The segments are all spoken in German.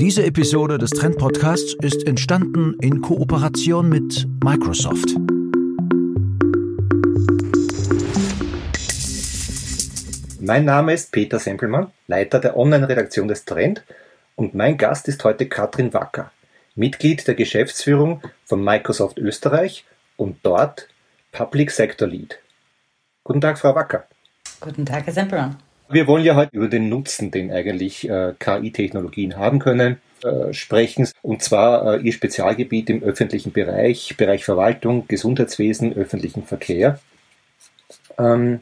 Diese Episode des Trend Podcasts ist entstanden in Kooperation mit Microsoft. Mein Name ist Peter Sempelmann, Leiter der Online-Redaktion des Trend und mein Gast ist heute Katrin Wacker, Mitglied der Geschäftsführung von Microsoft Österreich und dort Public Sector Lead. Guten Tag, Frau Wacker. Guten Tag, Herr Semperon. Wir wollen ja heute über den Nutzen, den eigentlich äh, KI-Technologien haben können, äh, sprechen. Und zwar äh, Ihr Spezialgebiet im öffentlichen Bereich, Bereich Verwaltung, Gesundheitswesen, öffentlichen Verkehr. Ähm,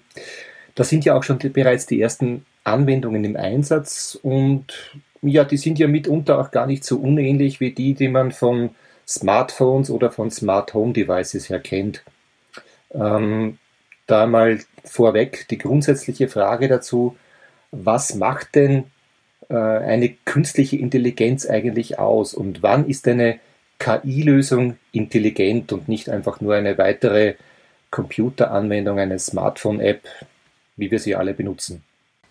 da sind ja auch schon die, bereits die ersten Anwendungen im Einsatz und ja, die sind ja mitunter auch gar nicht so unähnlich wie die, die man von Smartphones oder von Smart Home Devices her kennt. Ähm, da mal vorweg die grundsätzliche Frage dazu, was macht denn äh, eine künstliche Intelligenz eigentlich aus und wann ist eine KI-Lösung intelligent und nicht einfach nur eine weitere Computeranwendung, eine Smartphone-App, wie wir sie alle benutzen?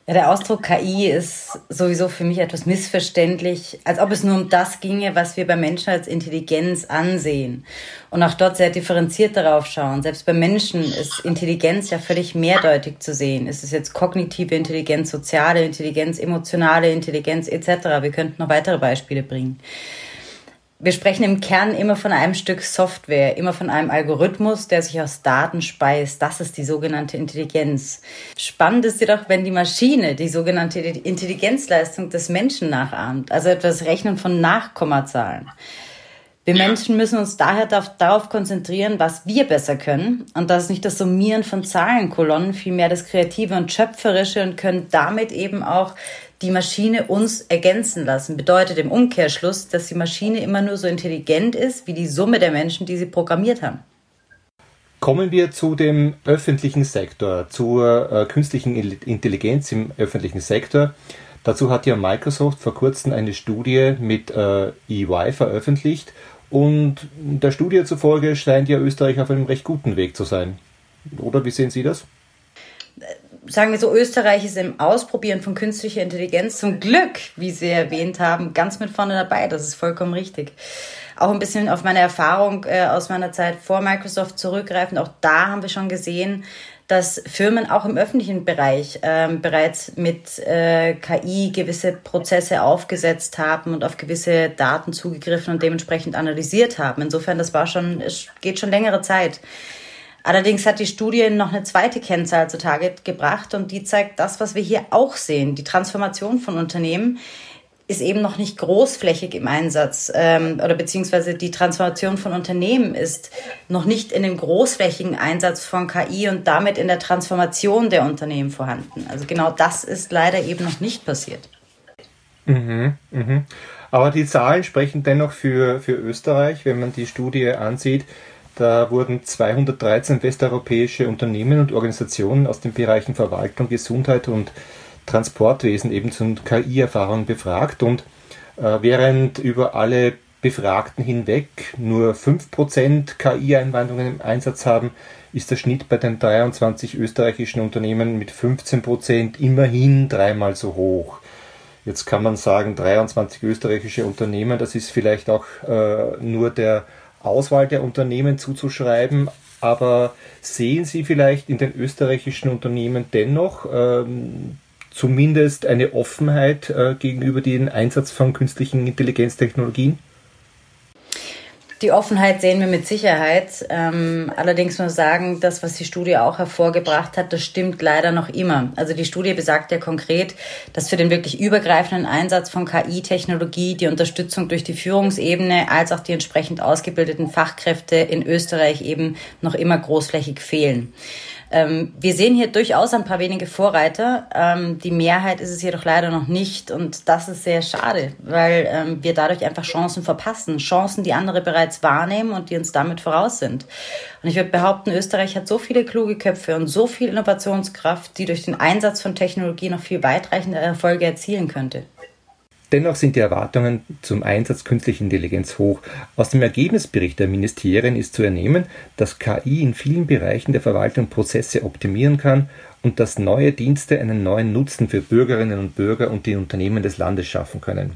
Ja, der Ausdruck KI ist sowieso für mich etwas missverständlich, als ob es nur um das ginge, was wir bei Menschen als Intelligenz ansehen. Und auch dort sehr differenziert darauf schauen. Selbst bei Menschen ist Intelligenz ja völlig mehrdeutig zu sehen. Ist es jetzt kognitive Intelligenz, soziale Intelligenz, emotionale Intelligenz etc. Wir könnten noch weitere Beispiele bringen wir sprechen im Kern immer von einem Stück Software, immer von einem Algorithmus, der sich aus Daten speist. Das ist die sogenannte Intelligenz. Spannend ist jedoch, wenn die Maschine die sogenannte Intelligenzleistung des Menschen nachahmt, also etwas Rechnen von Nachkommazahlen. Wir Menschen müssen uns daher darauf konzentrieren, was wir besser können. Und das ist nicht das Summieren von Zahlenkolonnen, vielmehr das Kreative und Schöpferische und können damit eben auch die Maschine uns ergänzen lassen. Bedeutet im Umkehrschluss, dass die Maschine immer nur so intelligent ist wie die Summe der Menschen, die sie programmiert haben. Kommen wir zu dem öffentlichen Sektor, zur äh, künstlichen Intelligenz im öffentlichen Sektor. Dazu hat ja Microsoft vor kurzem eine Studie mit äh, EY veröffentlicht und der Studie zufolge scheint ja Österreich auf einem recht guten Weg zu sein. Oder wie sehen Sie das? Sagen wir so, Österreich ist im Ausprobieren von künstlicher Intelligenz zum Glück, wie Sie erwähnt haben, ganz mit vorne dabei. Das ist vollkommen richtig. Auch ein bisschen auf meine Erfahrung äh, aus meiner Zeit vor Microsoft zurückgreifend. Auch da haben wir schon gesehen, dass Firmen auch im öffentlichen Bereich ähm, bereits mit äh, KI gewisse Prozesse aufgesetzt haben und auf gewisse Daten zugegriffen und dementsprechend analysiert haben. Insofern, das war schon, es geht schon längere Zeit. Allerdings hat die Studie noch eine zweite Kennzahl zutage gebracht und die zeigt das, was wir hier auch sehen. Die Transformation von Unternehmen ist eben noch nicht großflächig im Einsatz ähm, oder beziehungsweise die Transformation von Unternehmen ist noch nicht in dem großflächigen Einsatz von KI und damit in der Transformation der Unternehmen vorhanden. Also genau das ist leider eben noch nicht passiert. Mhm, mhm. Aber die Zahlen sprechen dennoch für, für Österreich, wenn man die Studie ansieht. Da wurden 213 westeuropäische Unternehmen und Organisationen aus den Bereichen Verwaltung, Gesundheit und Transportwesen eben zu KI-Erfahrungen befragt und äh, während über alle Befragten hinweg nur 5% KI-Einwandungen im Einsatz haben, ist der Schnitt bei den 23 österreichischen Unternehmen mit 15% immerhin dreimal so hoch. Jetzt kann man sagen, 23 österreichische Unternehmen, das ist vielleicht auch äh, nur der Auswahl der Unternehmen zuzuschreiben, aber sehen Sie vielleicht in den österreichischen Unternehmen dennoch ähm, zumindest eine Offenheit äh, gegenüber dem Einsatz von künstlichen Intelligenztechnologien? Die Offenheit sehen wir mit Sicherheit. Ähm, allerdings muss sagen, das, was die Studie auch hervorgebracht hat, das stimmt leider noch immer. Also die Studie besagt ja konkret, dass für den wirklich übergreifenden Einsatz von KI-Technologie die Unterstützung durch die Führungsebene als auch die entsprechend ausgebildeten Fachkräfte in Österreich eben noch immer großflächig fehlen. Ähm, wir sehen hier durchaus ein paar wenige Vorreiter. Ähm, die Mehrheit ist es jedoch leider noch nicht und das ist sehr schade, weil ähm, wir dadurch einfach Chancen verpassen. Chancen, die andere bereits wahrnehmen und die uns damit voraus sind. Und ich würde behaupten, Österreich hat so viele kluge Köpfe und so viel Innovationskraft, die durch den Einsatz von Technologie noch viel weitreichende Erfolge erzielen könnte. Dennoch sind die Erwartungen zum Einsatz künstlicher Intelligenz hoch. Aus dem Ergebnisbericht der Ministerien ist zu ernehmen, dass KI in vielen Bereichen der Verwaltung Prozesse optimieren kann und dass neue Dienste einen neuen Nutzen für Bürgerinnen und Bürger und die Unternehmen des Landes schaffen können.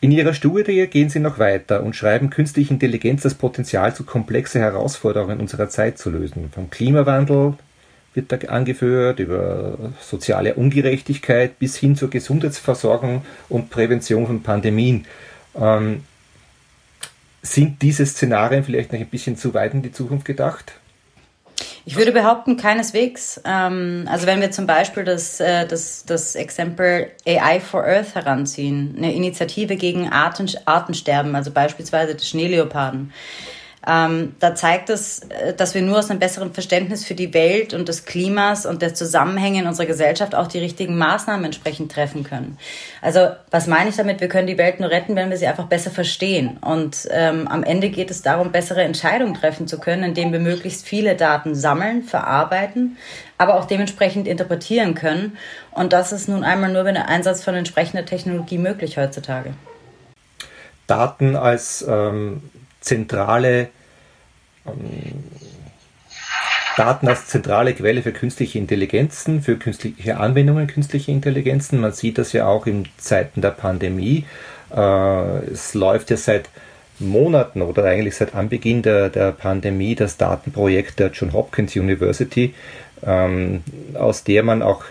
In ihrer Studie gehen sie noch weiter und schreiben, künstliche Intelligenz das Potenzial zu komplexe Herausforderungen unserer Zeit zu lösen. Vom Klimawandel wird da angeführt, über soziale Ungerechtigkeit bis hin zur Gesundheitsversorgung und Prävention von Pandemien. Ähm, sind diese Szenarien vielleicht noch ein bisschen zu weit in die Zukunft gedacht? Ich würde behaupten, keineswegs. Ähm, also wenn wir zum Beispiel das, äh, das, das Exempel AI for Earth heranziehen, eine Initiative gegen Arten, Artensterben, also beispielsweise des Schneeleoparden. Ähm, da zeigt es, äh, dass wir nur aus einem besseren Verständnis für die Welt und des Klimas und der Zusammenhänge in unserer Gesellschaft auch die richtigen Maßnahmen entsprechend treffen können. Also was meine ich damit? Wir können die Welt nur retten, wenn wir sie einfach besser verstehen. Und ähm, am Ende geht es darum, bessere Entscheidungen treffen zu können, indem wir möglichst viele Daten sammeln, verarbeiten, aber auch dementsprechend interpretieren können. Und das ist nun einmal nur mit dem Einsatz von entsprechender Technologie möglich heutzutage. Daten als ähm, zentrale ähm, Daten als zentrale Quelle für künstliche Intelligenzen, für künstliche Anwendungen künstlicher Intelligenzen. Man sieht das ja auch in Zeiten der Pandemie. Äh, es läuft ja seit Monaten oder eigentlich seit Anbeginn der, der Pandemie das Datenprojekt der John Hopkins University, ähm, aus der man auch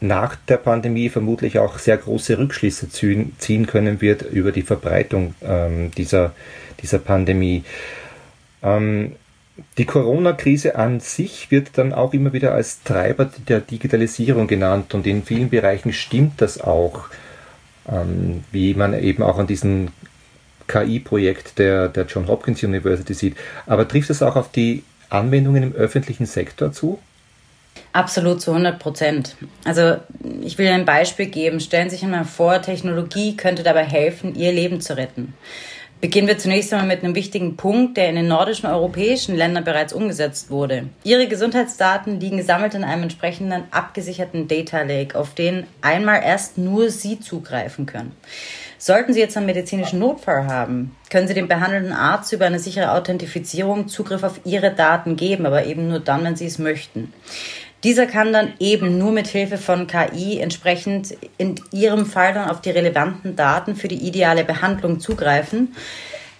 nach der Pandemie vermutlich auch sehr große Rückschlüsse ziehen können wird über die Verbreitung ähm, dieser, dieser Pandemie. Ähm, die Corona-Krise an sich wird dann auch immer wieder als Treiber der Digitalisierung genannt und in vielen Bereichen stimmt das auch, ähm, wie man eben auch an diesem KI-Projekt der, der John Hopkins University sieht. Aber trifft es auch auf die Anwendungen im öffentlichen Sektor zu? Absolut zu 100 Prozent. Also ich will ein Beispiel geben. Stellen Sie sich einmal vor, Technologie könnte dabei helfen, Ihr Leben zu retten. Beginnen wir zunächst einmal mit einem wichtigen Punkt, der in den nordischen europäischen Ländern bereits umgesetzt wurde. Ihre Gesundheitsdaten liegen gesammelt in einem entsprechenden abgesicherten Data Lake, auf den einmal erst nur Sie zugreifen können. Sollten Sie jetzt einen medizinischen Notfall haben, können Sie dem behandelnden Arzt über eine sichere Authentifizierung Zugriff auf Ihre Daten geben, aber eben nur dann, wenn Sie es möchten. Dieser kann dann eben nur mit Hilfe von KI entsprechend in Ihrem Fall dann auf die relevanten Daten für die ideale Behandlung zugreifen.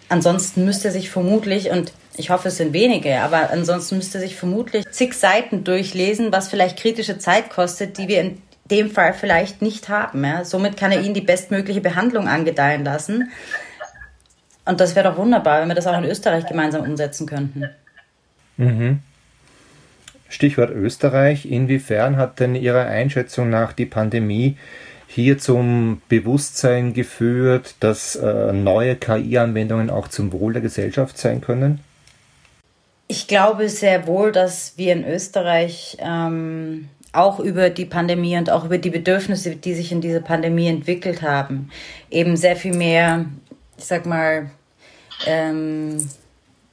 Ansonsten müsste sich vermutlich, und ich hoffe, es sind wenige, aber ansonsten müsste sich vermutlich zig Seiten durchlesen, was vielleicht kritische Zeit kostet, die wir in dem Fall vielleicht nicht haben. Ja. Somit kann er Ihnen die bestmögliche Behandlung angedeihen lassen. Und das wäre doch wunderbar, wenn wir das auch in Österreich gemeinsam umsetzen könnten. Mhm. Stichwort Österreich. Inwiefern hat denn Ihrer Einschätzung nach die Pandemie hier zum Bewusstsein geführt, dass äh, neue KI-Anwendungen auch zum Wohl der Gesellschaft sein können? Ich glaube sehr wohl, dass wir in Österreich ähm, auch über die Pandemie und auch über die Bedürfnisse, die sich in dieser Pandemie entwickelt haben, eben sehr viel mehr, ich sag mal, ähm,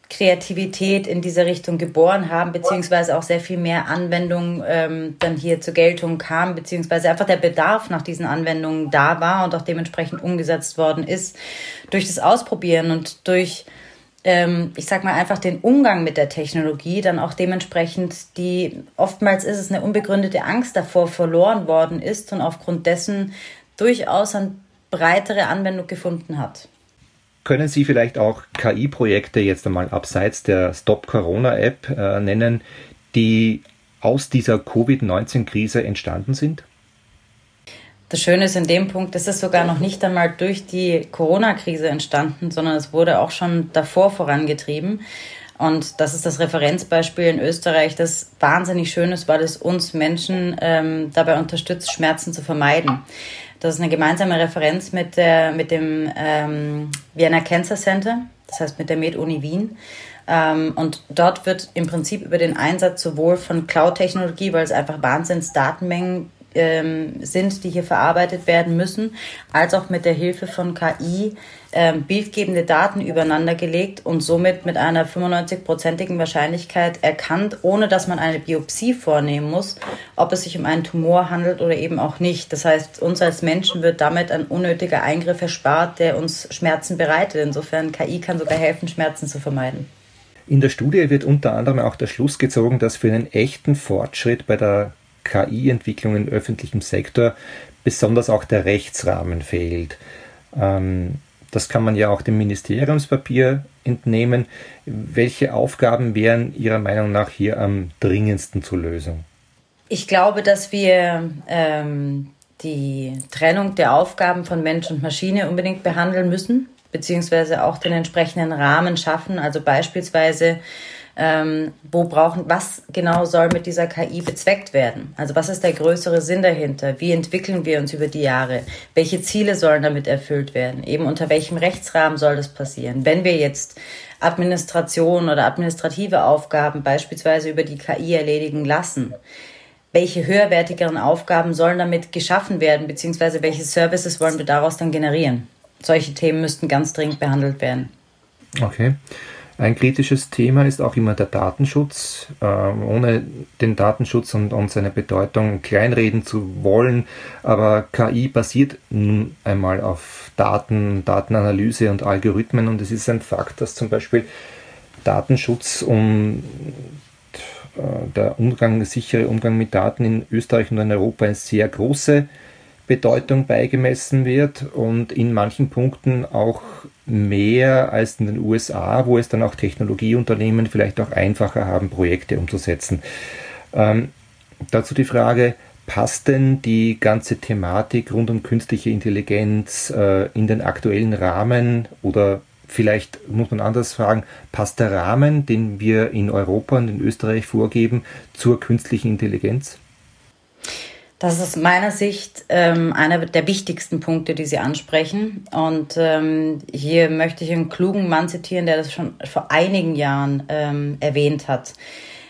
Kreativität in dieser Richtung geboren haben, beziehungsweise auch sehr viel mehr Anwendung ähm, dann hier zur Geltung kam, beziehungsweise einfach der Bedarf nach diesen Anwendungen da war und auch dementsprechend umgesetzt worden ist. Durch das Ausprobieren und durch, ähm, ich sag mal, einfach den Umgang mit der Technologie, dann auch dementsprechend die, oftmals ist es eine unbegründete Angst davor verloren worden ist und aufgrund dessen durchaus eine breitere Anwendung gefunden hat. Können Sie vielleicht auch KI-Projekte jetzt einmal abseits der Stop Corona-App äh, nennen, die aus dieser Covid-19-Krise entstanden sind? Das Schöne ist in dem Punkt, es ist sogar noch nicht einmal durch die Corona-Krise entstanden, sondern es wurde auch schon davor vorangetrieben. Und das ist das Referenzbeispiel in Österreich, das wahnsinnig schön ist, weil es uns Menschen ähm, dabei unterstützt, Schmerzen zu vermeiden. Das ist eine gemeinsame Referenz mit, der, mit dem ähm, Vienna Cancer Center, das heißt mit der Med-Uni Wien. Ähm, und dort wird im Prinzip über den Einsatz sowohl von Cloud-Technologie, weil es einfach Wahnsinns-Datenmengen ähm, sind, die hier verarbeitet werden müssen, als auch mit der Hilfe von KI ähm, bildgebende Daten übereinander gelegt und somit mit einer 95-prozentigen Wahrscheinlichkeit erkannt, ohne dass man eine Biopsie vornehmen muss, ob es sich um einen Tumor handelt oder eben auch nicht. Das heißt, uns als Menschen wird damit ein unnötiger Eingriff erspart, der uns Schmerzen bereitet. Insofern KI kann sogar helfen, Schmerzen zu vermeiden. In der Studie wird unter anderem auch der Schluss gezogen, dass für einen echten Fortschritt bei der KI-Entwicklung im öffentlichen Sektor besonders auch der Rechtsrahmen fehlt. Ähm, Das kann man ja auch dem Ministeriumspapier entnehmen. Welche Aufgaben wären Ihrer Meinung nach hier am dringendsten zur Lösung? Ich glaube, dass wir ähm, die Trennung der Aufgaben von Mensch und Maschine unbedingt behandeln müssen, beziehungsweise auch den entsprechenden Rahmen schaffen. Also beispielsweise ähm, wo brauchen, was genau soll mit dieser KI bezweckt werden? Also was ist der größere Sinn dahinter? Wie entwickeln wir uns über die Jahre? Welche Ziele sollen damit erfüllt werden? Eben unter welchem Rechtsrahmen soll das passieren? Wenn wir jetzt Administration oder administrative Aufgaben beispielsweise über die KI erledigen lassen, welche höherwertigeren Aufgaben sollen damit geschaffen werden, beziehungsweise welche Services wollen wir daraus dann generieren? Solche Themen müssten ganz dringend behandelt werden. Okay. Ein kritisches Thema ist auch immer der Datenschutz. Ähm, ohne den Datenschutz und, und, seine Bedeutung kleinreden zu wollen, aber KI basiert nun einmal auf Daten, Datenanalyse und Algorithmen und es ist ein Fakt, dass zum Beispiel Datenschutz und äh, der Umgang, der sichere Umgang mit Daten in Österreich und in Europa eine sehr große Bedeutung beigemessen wird und in manchen Punkten auch mehr als in den USA, wo es dann auch Technologieunternehmen vielleicht auch einfacher haben, Projekte umzusetzen. Ähm, dazu die Frage, passt denn die ganze Thematik rund um künstliche Intelligenz äh, in den aktuellen Rahmen oder vielleicht muss man anders fragen, passt der Rahmen, den wir in Europa und in Österreich vorgeben, zur künstlichen Intelligenz? Das ist aus meiner Sicht ähm, einer der wichtigsten Punkte, die Sie ansprechen. Und ähm, hier möchte ich einen klugen Mann zitieren, der das schon vor einigen Jahren ähm, erwähnt hat.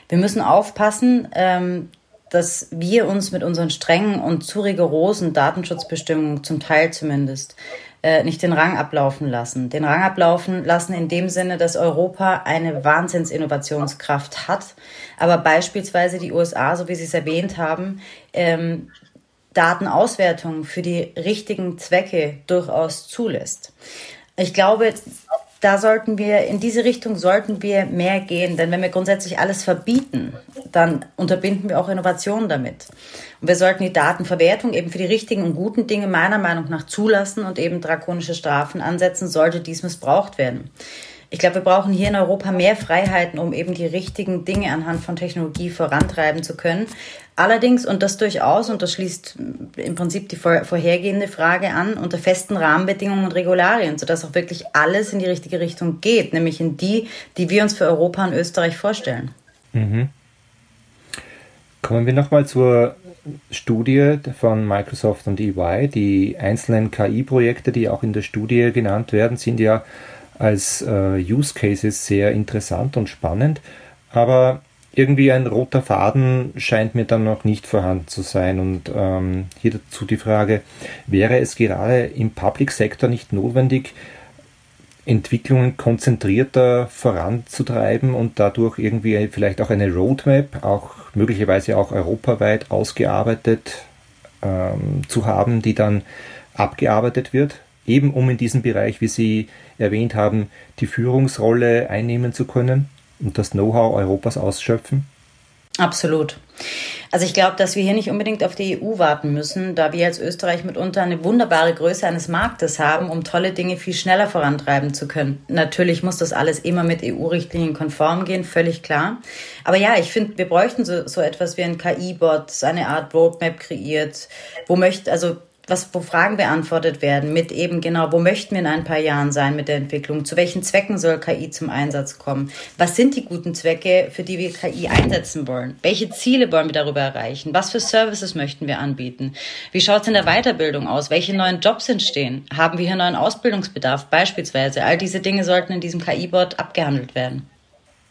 Wir müssen aufpassen, ähm, dass wir uns mit unseren strengen und zu rigorosen Datenschutzbestimmungen, zum Teil zumindest, äh, nicht den Rang ablaufen lassen. Den Rang ablaufen lassen in dem Sinne, dass Europa eine Wahnsinnsinnovationskraft hat, aber beispielsweise die USA, so wie Sie es erwähnt haben, ähm, Datenauswertung für die richtigen Zwecke durchaus zulässt. Ich glaube, da sollten wir, in diese Richtung sollten wir mehr gehen, denn wenn wir grundsätzlich alles verbieten, dann unterbinden wir auch Innovationen damit. Und wir sollten die Datenverwertung eben für die richtigen und guten Dinge meiner Meinung nach zulassen und eben drakonische Strafen ansetzen, sollte dies missbraucht werden. Ich glaube, wir brauchen hier in Europa mehr Freiheiten, um eben die richtigen Dinge anhand von Technologie vorantreiben zu können. Allerdings, und das durchaus, und das schließt im Prinzip die vorhergehende Frage an, unter festen Rahmenbedingungen und Regularien, sodass auch wirklich alles in die richtige Richtung geht, nämlich in die, die wir uns für Europa und Österreich vorstellen. Mhm. Kommen wir nochmal zur Studie von Microsoft und EY. Die einzelnen KI-Projekte, die auch in der Studie genannt werden, sind ja als äh, Use Cases sehr interessant und spannend, aber irgendwie ein roter Faden scheint mir dann noch nicht vorhanden zu sein. Und ähm, hier dazu die Frage, wäre es gerade im Public Sector nicht notwendig, Entwicklungen konzentrierter voranzutreiben und dadurch irgendwie vielleicht auch eine Roadmap, auch möglicherweise auch europaweit ausgearbeitet ähm, zu haben, die dann abgearbeitet wird, eben um in diesem Bereich, wie Sie erwähnt haben, die Führungsrolle einnehmen zu können und das Know-how Europas ausschöpfen? Absolut. Also ich glaube, dass wir hier nicht unbedingt auf die EU warten müssen, da wir als Österreich mitunter eine wunderbare Größe eines Marktes haben, um tolle Dinge viel schneller vorantreiben zu können. Natürlich muss das alles immer mit EU-Richtlinien konform gehen, völlig klar. Aber ja, ich finde, wir bräuchten so, so etwas wie ein KI-Bot, eine Art Roadmap kreiert, wo möchte, also was, wo Fragen beantwortet werden mit eben genau, wo möchten wir in ein paar Jahren sein mit der Entwicklung? Zu welchen Zwecken soll KI zum Einsatz kommen? Was sind die guten Zwecke, für die wir KI einsetzen wollen? Welche Ziele wollen wir darüber erreichen? Was für Services möchten wir anbieten? Wie schaut es in der Weiterbildung aus? Welche neuen Jobs entstehen? Haben wir hier neuen Ausbildungsbedarf beispielsweise? All diese Dinge sollten in diesem KI-Bot abgehandelt werden.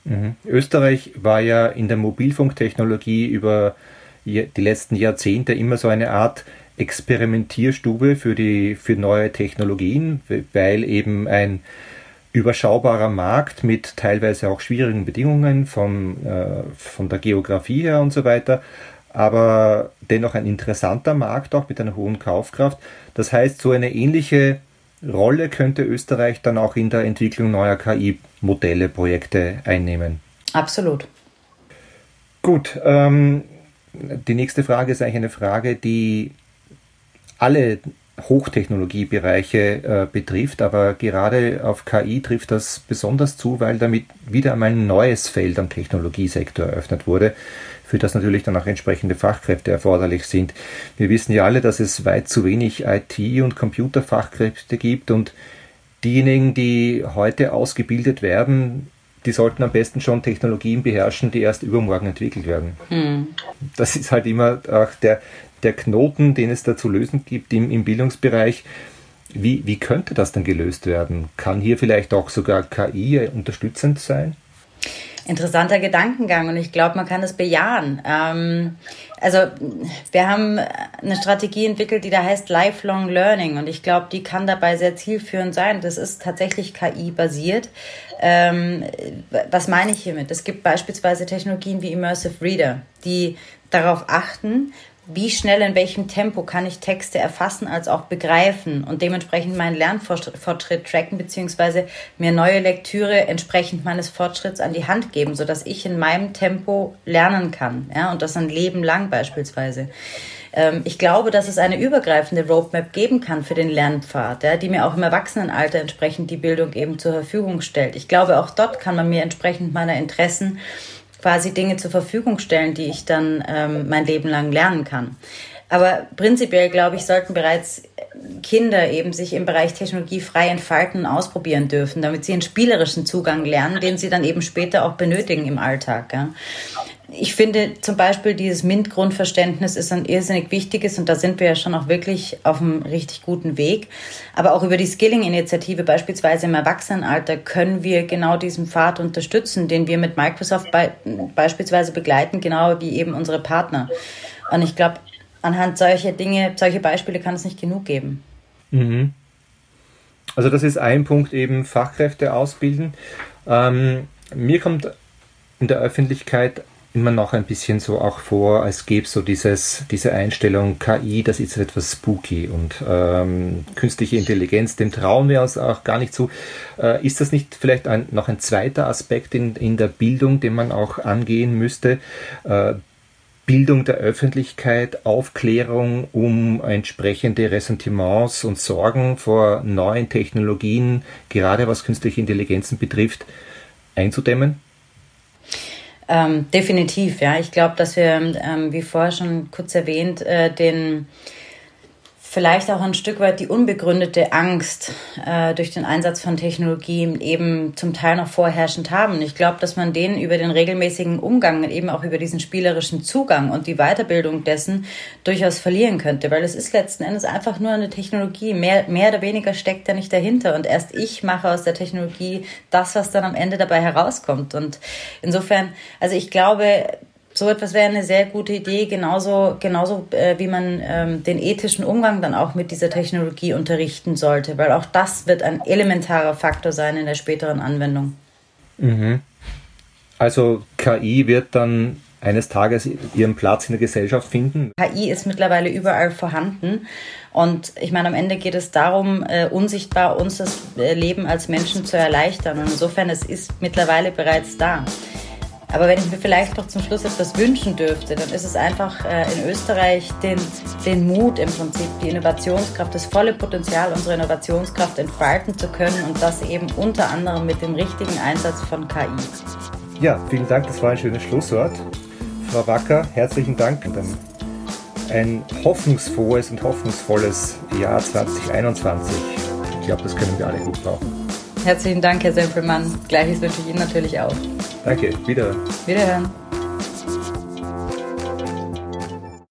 Mhm. Österreich war ja in der Mobilfunktechnologie über die letzten Jahrzehnte immer so eine Art Experimentierstube für die für neue Technologien, weil eben ein überschaubarer Markt mit teilweise auch schwierigen Bedingungen von, äh, von der Geografie her und so weiter, aber dennoch ein interessanter Markt auch mit einer hohen Kaufkraft. Das heißt, so eine ähnliche Rolle könnte Österreich dann auch in der Entwicklung neuer KI-Modelle, Projekte einnehmen. Absolut. Gut, ähm, die nächste Frage ist eigentlich eine Frage, die alle Hochtechnologiebereiche äh, betrifft, aber gerade auf KI trifft das besonders zu, weil damit wieder einmal ein neues Feld am Technologiesektor eröffnet wurde, für das natürlich dann auch entsprechende Fachkräfte erforderlich sind. Wir wissen ja alle, dass es weit zu wenig IT- und Computerfachkräfte gibt und diejenigen, die heute ausgebildet werden, die sollten am besten schon Technologien beherrschen, die erst übermorgen entwickelt werden. Mhm. Das ist halt immer auch der, der Knoten, den es da zu lösen gibt im, im Bildungsbereich. Wie, wie könnte das denn gelöst werden? Kann hier vielleicht auch sogar KI unterstützend sein? interessanter Gedankengang und ich glaube, man kann es bejahen. Ähm, also wir haben eine Strategie entwickelt, die da heißt Lifelong Learning und ich glaube, die kann dabei sehr zielführend sein. Das ist tatsächlich KI-basiert. Ähm, was meine ich hiermit? Es gibt beispielsweise Technologien wie Immersive Reader, die darauf achten, wie schnell in welchem Tempo kann ich Texte erfassen als auch begreifen und dementsprechend meinen Lernfortschritt tracken beziehungsweise mir neue Lektüre entsprechend meines Fortschritts an die Hand geben, sodass ich in meinem Tempo lernen kann ja, und das ein Leben lang beispielsweise. Ähm, ich glaube, dass es eine übergreifende Roadmap geben kann für den Lernpfad, ja, die mir auch im Erwachsenenalter entsprechend die Bildung eben zur Verfügung stellt. Ich glaube, auch dort kann man mir entsprechend meiner Interessen quasi Dinge zur Verfügung stellen, die ich dann ähm, mein Leben lang lernen kann. Aber prinzipiell, glaube ich, sollten bereits Kinder eben sich im Bereich Technologie frei entfalten und ausprobieren dürfen, damit sie einen spielerischen Zugang lernen, den sie dann eben später auch benötigen im Alltag. Ja ich finde zum Beispiel dieses MINT-Grundverständnis ist ein irrsinnig wichtiges und da sind wir ja schon auch wirklich auf einem richtig guten Weg. Aber auch über die Skilling-Initiative beispielsweise im Erwachsenenalter können wir genau diesen Pfad unterstützen, den wir mit Microsoft be beispielsweise begleiten, genau wie eben unsere Partner. Und ich glaube, anhand solcher Dinge, solche Beispiele kann es nicht genug geben. Mhm. Also das ist ein Punkt eben Fachkräfte ausbilden. Ähm, mir kommt in der Öffentlichkeit immer noch ein bisschen so auch vor, als gäbe so dieses, diese Einstellung KI, das ist etwas spooky und ähm, künstliche Intelligenz, dem trauen wir uns auch gar nicht zu. Äh, ist das nicht vielleicht ein, noch ein zweiter Aspekt in, in der Bildung, den man auch angehen müsste? Äh, Bildung der Öffentlichkeit, Aufklärung um entsprechende Ressentiments und Sorgen vor neuen Technologien, gerade was künstliche Intelligenzen betrifft, einzudämmen? Ähm, definitiv, ja. Ich glaube, dass wir, ähm, wie vorher schon kurz erwähnt, äh, den vielleicht auch ein Stück weit die unbegründete Angst äh, durch den Einsatz von Technologien eben zum Teil noch vorherrschend haben. Ich glaube, dass man denen über den regelmäßigen Umgang und eben auch über diesen spielerischen Zugang und die Weiterbildung dessen durchaus verlieren könnte, weil es ist letzten Endes einfach nur eine Technologie. Mehr, mehr oder weniger steckt da nicht dahinter und erst ich mache aus der Technologie das, was dann am Ende dabei herauskommt. Und insofern, also ich glaube, so etwas wäre eine sehr gute Idee, genauso, genauso äh, wie man ähm, den ethischen Umgang dann auch mit dieser Technologie unterrichten sollte, weil auch das wird ein elementarer Faktor sein in der späteren Anwendung. Mhm. Also KI wird dann eines Tages ihren Platz in der Gesellschaft finden? KI ist mittlerweile überall vorhanden. Und ich meine, am Ende geht es darum, äh, unsichtbar uns das äh, Leben als Menschen zu erleichtern. Und insofern, es ist mittlerweile bereits da. Aber wenn ich mir vielleicht noch zum Schluss etwas wünschen dürfte, dann ist es einfach äh, in Österreich den, den Mut im Prinzip, die Innovationskraft, das volle Potenzial unserer Innovationskraft entfalten zu können und das eben unter anderem mit dem richtigen Einsatz von KI. Ja, vielen Dank, das war ein schönes Schlusswort. Frau Wacker, herzlichen Dank. Ein hoffnungsfrohes und hoffnungsvolles Jahr 2021. Ich glaube, das können wir alle gut brauchen. Herzlichen Dank, Herr Sempelmann. Gleiches wünsche ich Ihnen natürlich auch. Danke, wieder. Wiederhören.